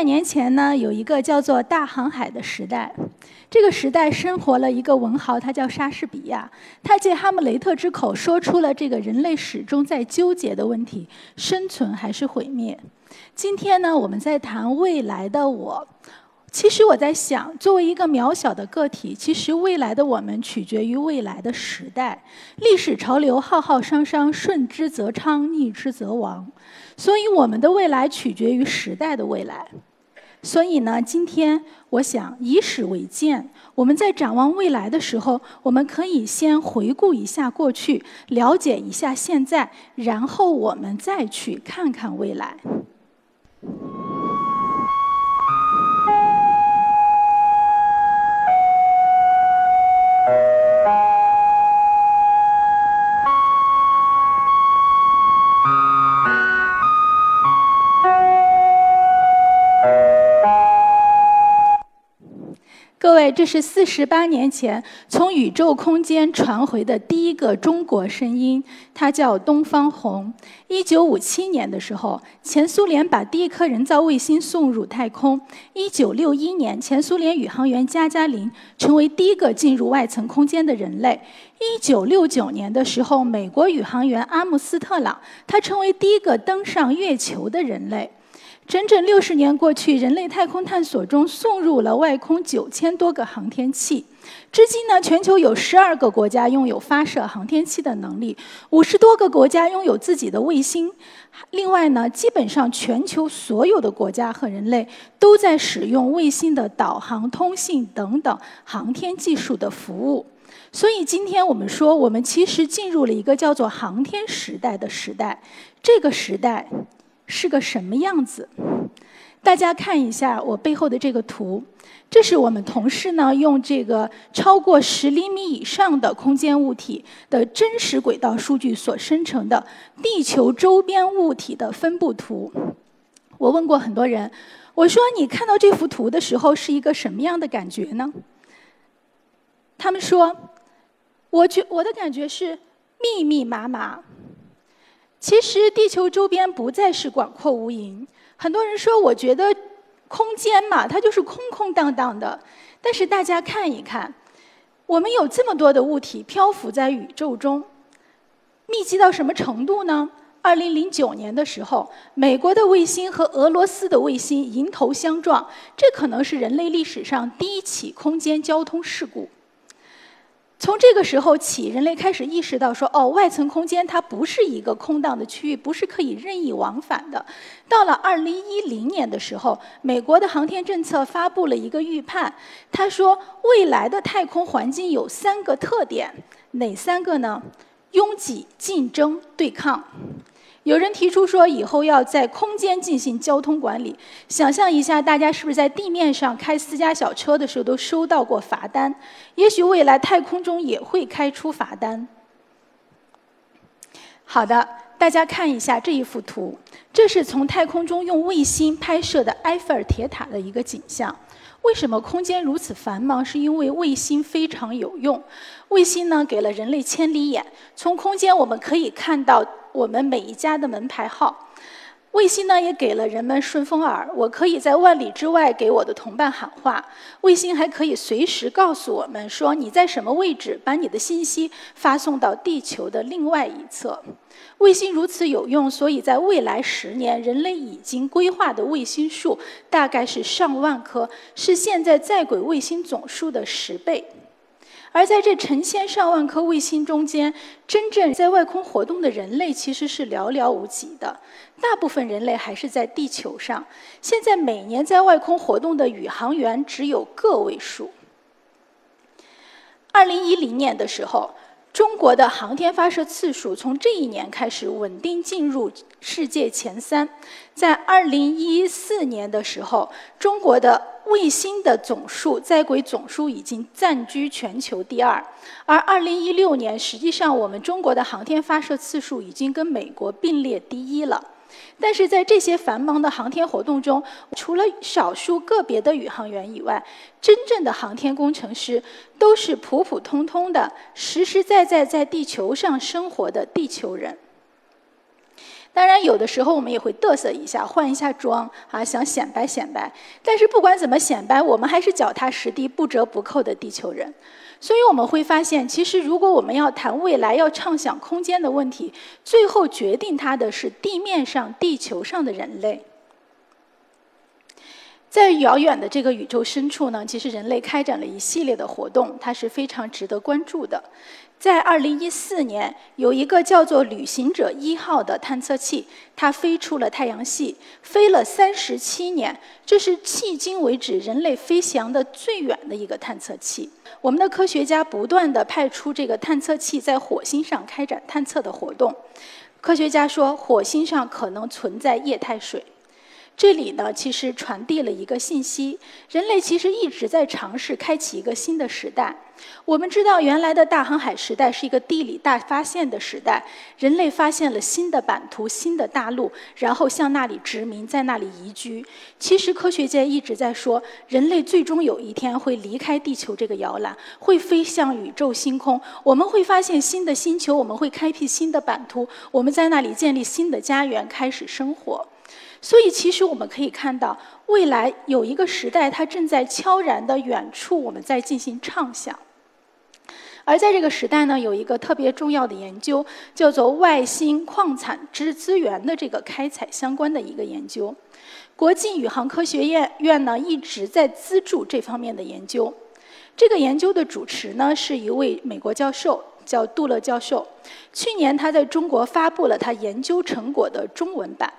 百年前呢，有一个叫做大航海的时代。这个时代生活了一个文豪，他叫莎士比亚。他借哈姆雷特之口说出了这个人类始终在纠结的问题：生存还是毁灭？今天呢，我们在谈未来的我。其实我在想，作为一个渺小的个体，其实未来的我们取决于未来的时代。历史潮流浩浩汤汤，顺之则昌，逆之则亡。所以，我们的未来取决于时代的未来。所以呢，今天我想以史为鉴，我们在展望未来的时候，我们可以先回顾一下过去，了解一下现在，然后我们再去看看未来。这是四十八年前从宇宙空间传回的第一个中国声音，它叫东方红。一九五七年的时候，前苏联把第一颗人造卫星送入太空。一九六一年，前苏联宇航员加加林成为第一个进入外层空间的人类。一九六九年的时候，美国宇航员阿姆斯特朗，他成为第一个登上月球的人类。整整六十年过去，人类太空探索中送入了外空九千多个航天器。至今呢，全球有十二个国家拥有发射航天器的能力，五十多个国家拥有自己的卫星。另外呢，基本上全球所有的国家和人类都在使用卫星的导航、通信等等航天技术的服务。所以今天我们说，我们其实进入了一个叫做航天时代的时代。这个时代。是个什么样子？大家看一下我背后的这个图，这是我们同事呢用这个超过十厘米以上的空间物体的真实轨道数据所生成的地球周边物体的分布图。我问过很多人，我说你看到这幅图的时候是一个什么样的感觉呢？他们说，我觉我的感觉是密密麻麻。其实地球周边不再是广阔无垠。很多人说，我觉得空间嘛，它就是空空荡荡的。但是大家看一看，我们有这么多的物体漂浮在宇宙中，密集到什么程度呢？二零零九年的时候，美国的卫星和俄罗斯的卫星迎头相撞，这可能是人类历史上第一起空间交通事故。从这个时候起，人类开始意识到说：“哦，外层空间它不是一个空荡的区域，不是可以任意往返的。”到了二零一零年的时候，美国的航天政策发布了一个预判，他说未来的太空环境有三个特点，哪三个呢？拥挤、竞争、对抗。有人提出说，以后要在空间进行交通管理。想象一下，大家是不是在地面上开私家小车的时候都收到过罚单？也许未来太空中也会开出罚单。好的，大家看一下这一幅图，这是从太空中用卫星拍摄的埃菲尔铁塔的一个景象。为什么空间如此繁忙？是因为卫星非常有用。卫星呢，给了人类千里眼，从空间我们可以看到。我们每一家的门牌号，卫星呢也给了人们顺风耳。我可以在万里之外给我的同伴喊话，卫星还可以随时告诉我们说你在什么位置，把你的信息发送到地球的另外一侧。卫星如此有用，所以在未来十年，人类已经规划的卫星数大概是上万颗，是现在在轨卫星总数的十倍。而在这成千上万颗卫星中间，真正在外空活动的人类其实是寥寥无几的。大部分人类还是在地球上。现在每年在外空活动的宇航员只有个位数。二零一零年的时候。中国的航天发射次数从这一年开始稳定进入世界前三。在二零一四年的时候，中国的卫星的总数在轨总数已经占居全球第二。而二零一六年，实际上我们中国的航天发射次数已经跟美国并列第一了。但是在这些繁忙的航天活动中，除了少数个别的宇航员以外，真正的航天工程师都是普普通通的、实实在在在地球上生活的地球人。当然，有的时候我们也会嘚瑟一下，换一下装啊，想显摆显摆。但是不管怎么显摆，我们还是脚踏实地、不折不扣的地球人。所以我们会发现，其实如果我们要谈未来、要畅想空间的问题，最后决定它的是地面上、地球上的人类。在遥远的这个宇宙深处呢，其实人类开展了一系列的活动，它是非常值得关注的。在2014年，有一个叫做“旅行者一号”的探测器，它飞出了太阳系，飞了37年，这是迄今为止人类飞翔的最远的一个探测器。我们的科学家不断地派出这个探测器在火星上开展探测的活动。科学家说，火星上可能存在液态水。这里呢，其实传递了一个信息：人类其实一直在尝试开启一个新的时代。我们知道，原来的大航海时代是一个地理大发现的时代，人类发现了新的版图、新的大陆，然后向那里殖民，在那里移居。其实，科学界一直在说，人类最终有一天会离开地球这个摇篮，会飞向宇宙星空。我们会发现新的星球，我们会开辟新的版图，我们在那里建立新的家园，开始生活。所以，其实我们可以看到，未来有一个时代，它正在悄然的远处，我们在进行畅想。而在这个时代呢，有一个特别重要的研究，叫做外星矿产之资源的这个开采相关的一个研究。国际宇航科学院院呢一直在资助这方面的研究。这个研究的主持呢是一位美国教授，叫杜勒教授。去年他在中国发布了他研究成果的中文版。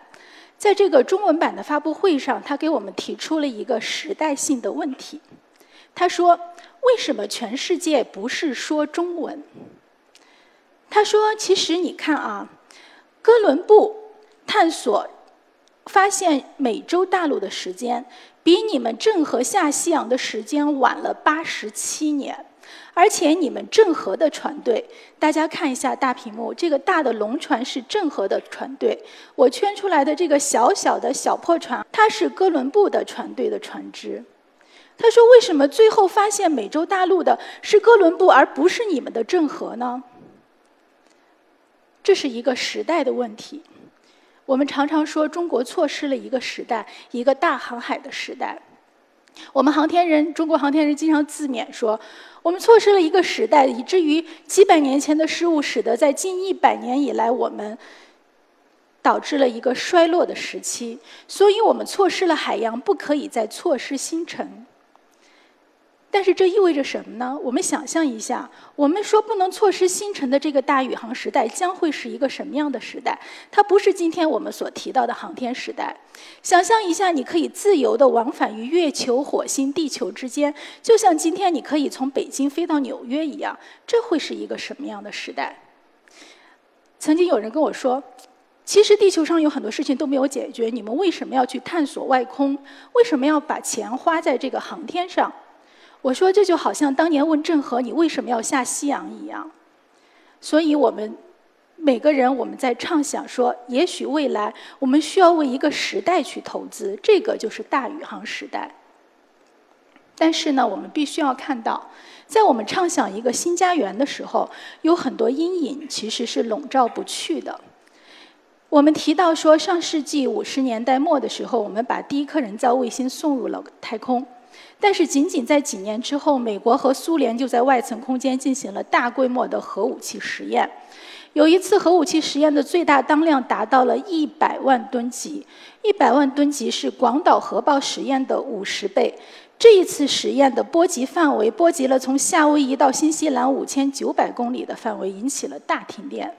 在这个中文版的发布会上，他给我们提出了一个时代性的问题。他说：“为什么全世界不是说中文？”他说：“其实你看啊，哥伦布探索发现美洲大陆的时间，比你们郑和下西洋的时间晚了八十七年。”而且你们郑和的船队，大家看一下大屏幕，这个大的龙船是郑和的船队，我圈出来的这个小小的小破船，它是哥伦布的船队的船只。他说：“为什么最后发现美洲大陆的是哥伦布，而不是你们的郑和呢？”这是一个时代的问题。我们常常说中国错失了一个时代，一个大航海的时代。我们航天人，中国航天人经常自勉说，我们错失了一个时代，以至于几百年前的失误，使得在近一百年以来，我们导致了一个衰落的时期。所以我们错失了海洋，不可以再错失星辰。但是这意味着什么呢？我们想象一下，我们说不能错失星辰的这个大宇航时代，将会是一个什么样的时代？它不是今天我们所提到的航天时代。想象一下，你可以自由地往返于月球、火星、地球之间，就像今天你可以从北京飞到纽约一样，这会是一个什么样的时代？曾经有人跟我说，其实地球上有很多事情都没有解决，你们为什么要去探索外空？为什么要把钱花在这个航天上？我说，这就好像当年问郑和你为什么要下西洋一样。所以我们每个人，我们在畅想说，也许未来我们需要为一个时代去投资，这个就是大宇航时代。但是呢，我们必须要看到，在我们畅想一个新家园的时候，有很多阴影其实是笼罩不去的。我们提到说，上世纪五十年代末的时候，我们把第一颗人造卫星送入了太空。但是，仅仅在几年之后，美国和苏联就在外层空间进行了大规模的核武器实验。有一次核武器实验的最大当量达到了一百万吨级，一百万吨级是广岛核爆实验的五十倍。这一次实验的波及范围波及了从夏威夷到新西兰五千九百公里的范围，引起了大停电。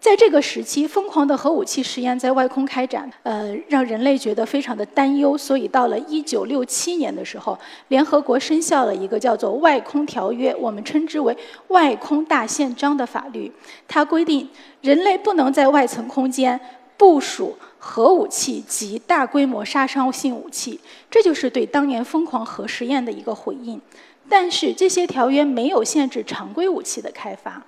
在这个时期，疯狂的核武器实验在外空开展，呃，让人类觉得非常的担忧。所以，到了1967年的时候，联合国生效了一个叫做《外空条约》，我们称之为“外空大宪章”的法律。它规定，人类不能在外层空间部署核武器及大规模杀伤性武器。这就是对当年疯狂核实验的一个回应。但是，这些条约没有限制常规武器的开发。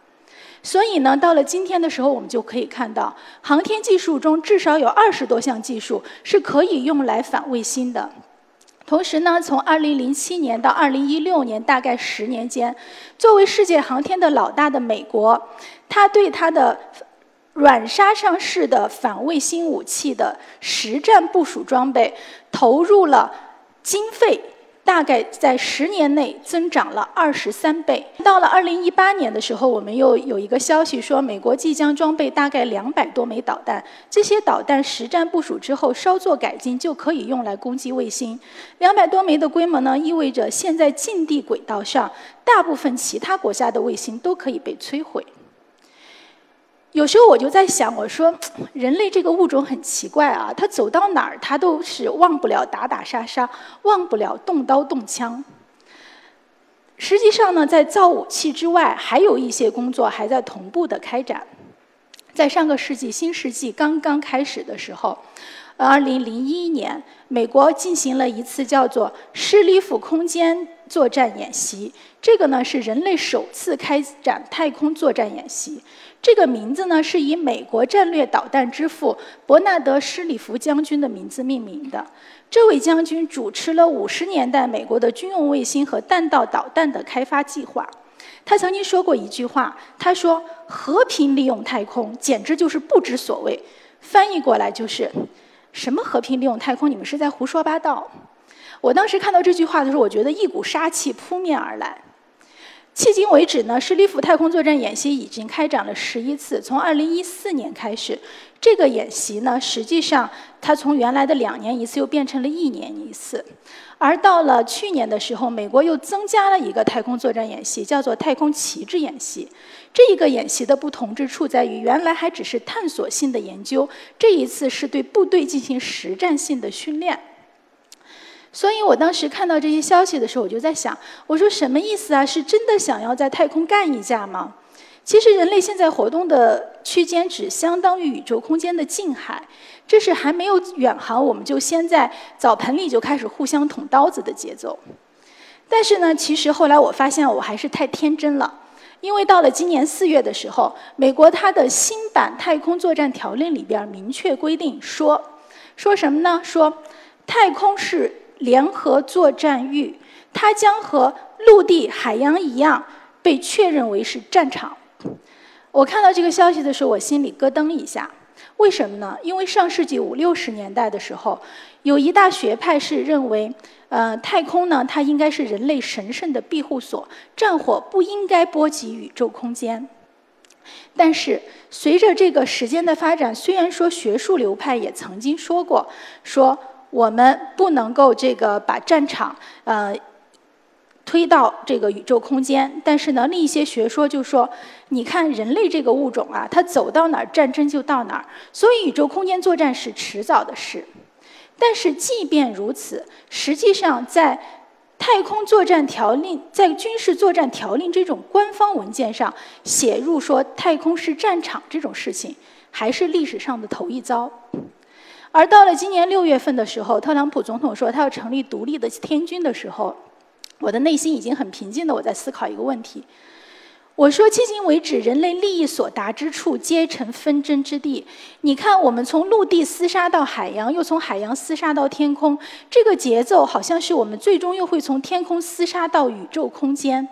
所以呢，到了今天的时候，我们就可以看到，航天技术中至少有二十多项技术是可以用来反卫星的。同时呢，从2007年到2016年，大概十年间，作为世界航天的老大的美国，它对它的软杀伤式的反卫星武器的实战部署装备，投入了经费。大概在十年内增长了二十三倍。到了二零一八年的时候，我们又有一个消息说，美国即将装备大概两百多枚导弹。这些导弹实战部署之后，稍作改进就可以用来攻击卫星。两百多枚的规模呢，意味着现在近地轨道上大部分其他国家的卫星都可以被摧毁。有时候我就在想，我说 人类这个物种很奇怪啊，它走到哪儿，它都是忘不了打打杀杀，忘不了动刀动枪。实际上呢，在造武器之外，还有一些工作还在同步的开展。在上个世纪新世纪刚刚开始的时候，二零零一年，美国进行了一次叫做“施里夫空间作战演习”，这个呢是人类首次开展太空作战演习。这个名字呢，是以美国战略导弹之父伯纳德·施里弗将军的名字命名的。这位将军主持了五十年代美国的军用卫星和弹道导弹的开发计划。他曾经说过一句话，他说：“和平利用太空，简直就是不知所谓。”翻译过来就是：“什么和平利用太空？你们是在胡说八道！”我当时看到这句话的时候，我觉得一股杀气扑面而来。迄今为止呢，施里夫太空作战演习已经开展了十一次。从二零一四年开始，这个演习呢，实际上它从原来的两年一次又变成了一年一次。而到了去年的时候，美国又增加了一个太空作战演习，叫做太空旗帜演习。这一个演习的不同之处在于，原来还只是探索性的研究，这一次是对部队进行实战性的训练。所以我当时看到这些消息的时候，我就在想，我说什么意思啊？是真的想要在太空干一架吗？其实人类现在活动的区间只相当于宇宙空间的近海，这是还没有远航，我们就先在澡盆里就开始互相捅刀子的节奏。但是呢，其实后来我发现我还是太天真了，因为到了今年四月的时候，美国它的新版太空作战条例里边明确规定说，说什么呢？说太空是。联合作战域，它将和陆地、海洋一样被确认为是战场。我看到这个消息的时候，我心里咯噔一下。为什么呢？因为上世纪五六十年代的时候，有一大学派是认为，呃，太空呢，它应该是人类神圣的庇护所，战火不应该波及宇宙空间。但是，随着这个时间的发展，虽然说学术流派也曾经说过，说。我们不能够这个把战场呃推到这个宇宙空间，但是呢，另一些学说就说，你看人类这个物种啊，它走到哪儿战争就到哪儿，所以宇宙空间作战是迟早的事。但是即便如此，实际上在太空作战条令、在军事作战条令这种官方文件上写入说太空是战场这种事情，还是历史上的头一遭。而到了今年六月份的时候，特朗普总统说他要成立独立的天军的时候，我的内心已经很平静的我在思考一个问题。我说，迄今为止，人类利益所达之处，皆成纷争之地。你看，我们从陆地厮杀到海洋，又从海洋厮杀到天空，这个节奏好像是我们最终又会从天空厮杀到宇宙空间。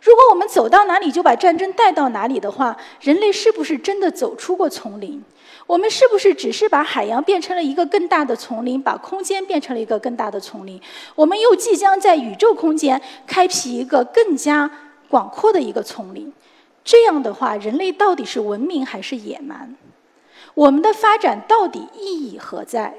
如果我们走到哪里就把战争带到哪里的话，人类是不是真的走出过丛林？我们是不是只是把海洋变成了一个更大的丛林，把空间变成了一个更大的丛林？我们又即将在宇宙空间开辟一个更加广阔的一个丛林。这样的话，人类到底是文明还是野蛮？我们的发展到底意义何在？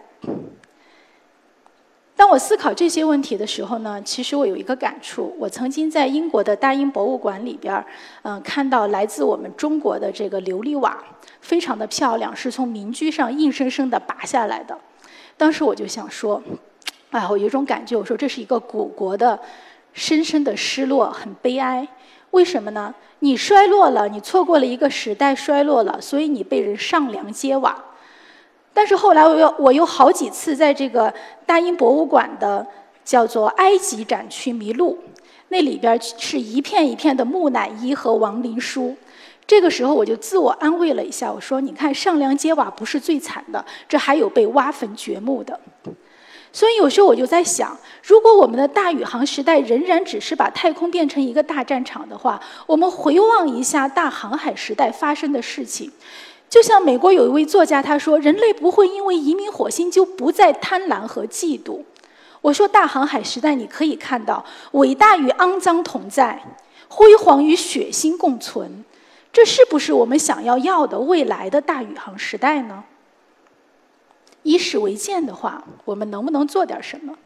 当我思考这些问题的时候呢，其实我有一个感触。我曾经在英国的大英博物馆里边儿，嗯，看到来自我们中国的这个琉璃瓦，非常的漂亮，是从民居上硬生生的拔下来的。当时我就想说，哎，我有一种感觉，我说这是一个古国的深深的失落，很悲哀。为什么呢？你衰落了，你错过了一个时代，衰落了，所以你被人上梁揭瓦。但是后来，我又我有好几次在这个大英博物馆的叫做埃及展区迷路，那里边是一片一片的木乃伊和亡灵书。这个时候，我就自我安慰了一下，我说：“你看，上梁揭瓦不是最惨的，这还有被挖坟掘墓的。”所以有时候我就在想，如果我们的大宇航时代仍然只是把太空变成一个大战场的话，我们回望一下大航海时代发生的事情。就像美国有一位作家他说：“人类不会因为移民火星就不再贪婪和嫉妒。”我说：“大航海时代你可以看到，伟大与肮脏同在，辉煌与血腥共存，这是不是我们想要要的未来的大宇航时代呢？”以史为鉴的话，我们能不能做点什么？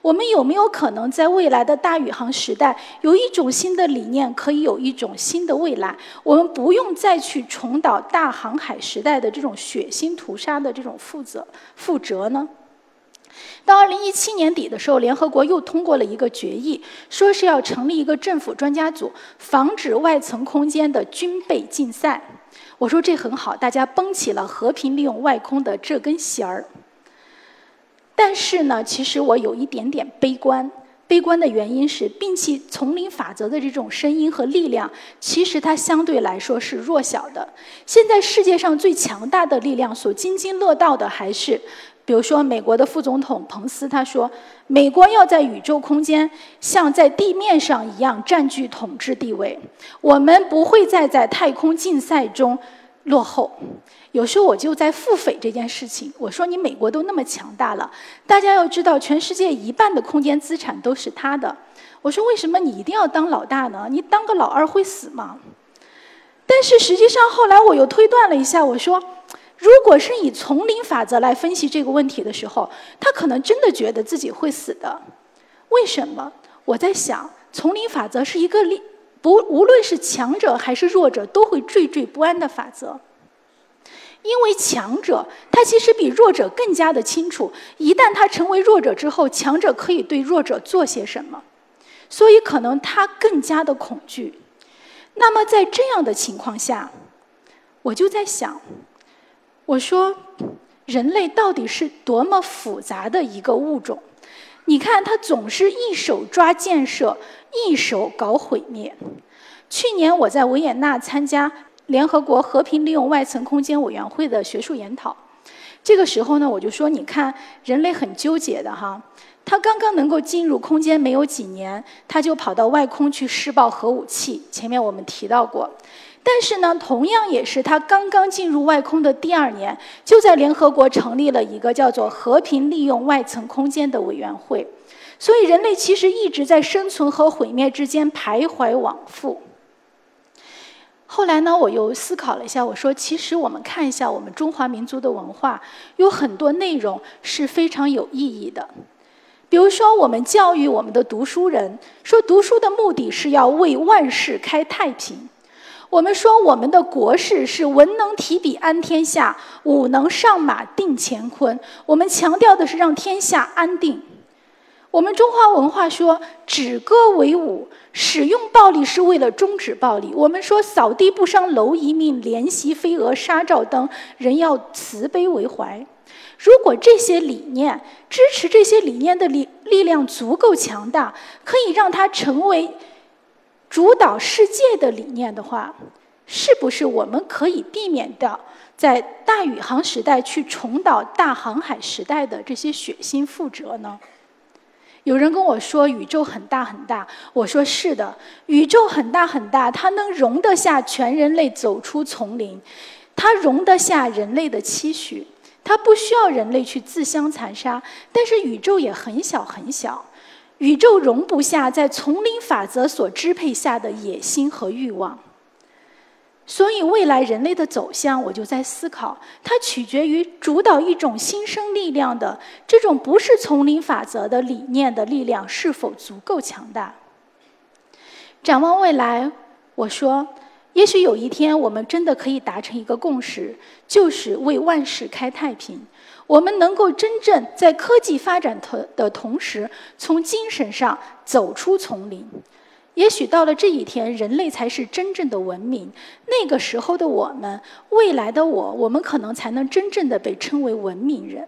我们有没有可能在未来的大宇航时代，有一种新的理念，可以有一种新的未来？我们不用再去重蹈大航海时代的这种血腥屠杀的这种负责负责呢？到二零一七年底的时候，联合国又通过了一个决议，说是要成立一个政府专家组，防止外层空间的军备竞赛。我说这很好，大家绷起了和平利用外空的这根弦儿。但是呢，其实我有一点点悲观。悲观的原因是，摒弃丛林法则的这种声音和力量，其实它相对来说是弱小的。现在世界上最强大的力量所津津乐道的，还是，比如说美国的副总统彭斯，他说，美国要在宇宙空间像在地面上一样占据统治地位，我们不会再在太空竞赛中落后。有时候我就在腹诽这件事情。我说：“你美国都那么强大了，大家要知道，全世界一半的空间资产都是他的。”我说：“为什么你一定要当老大呢？你当个老二会死吗？”但是实际上后来我又推断了一下，我说：“如果是以丛林法则来分析这个问题的时候，他可能真的觉得自己会死的。为什么？我在想，丛林法则是一个力不，无论是强者还是弱者都会惴惴不安的法则。”因为强者他其实比弱者更加的清楚，一旦他成为弱者之后，强者可以对弱者做些什么，所以可能他更加的恐惧。那么在这样的情况下，我就在想，我说人类到底是多么复杂的一个物种？你看，他总是一手抓建设，一手搞毁灭。去年我在维也纳参加。联合国和平利用外层空间委员会的学术研讨，这个时候呢，我就说，你看，人类很纠结的哈，他刚刚能够进入空间没有几年，他就跑到外空去试爆核武器。前面我们提到过，但是呢，同样也是他刚刚进入外空的第二年，就在联合国成立了一个叫做和平利用外层空间的委员会。所以，人类其实一直在生存和毁灭之间徘徊往复。后来呢，我又思考了一下，我说，其实我们看一下我们中华民族的文化，有很多内容是非常有意义的。比如说，我们教育我们的读书人，说读书的目的是要为万世开太平。我们说我们的国事是文能提笔安天下，武能上马定乾坤。我们强调的是让天下安定。我们中华文化说止戈为武，使用暴力是为了终止暴力。我们说扫地不伤蝼蚁命，怜惜飞蛾杀照灯，人要慈悲为怀。如果这些理念支持这些理念的力力量足够强大，可以让它成为主导世界的理念的话，是不是我们可以避免掉在大宇航时代去重蹈大航海时代的这些血腥覆辙呢？有人跟我说宇宙很大很大，我说是的，宇宙很大很大，它能容得下全人类走出丛林，它容得下人类的期许，它不需要人类去自相残杀。但是宇宙也很小很小，宇宙容不下在丛林法则所支配下的野心和欲望。所以，未来人类的走向，我就在思考，它取决于主导一种新生力量的这种不是丛林法则的理念的力量是否足够强大。展望未来，我说，也许有一天，我们真的可以达成一个共识，就是为万世开太平。我们能够真正在科技发展的的同时，从精神上走出丛林。也许到了这一天，人类才是真正的文明。那个时候的我们，未来的我，我们可能才能真正的被称为文明人。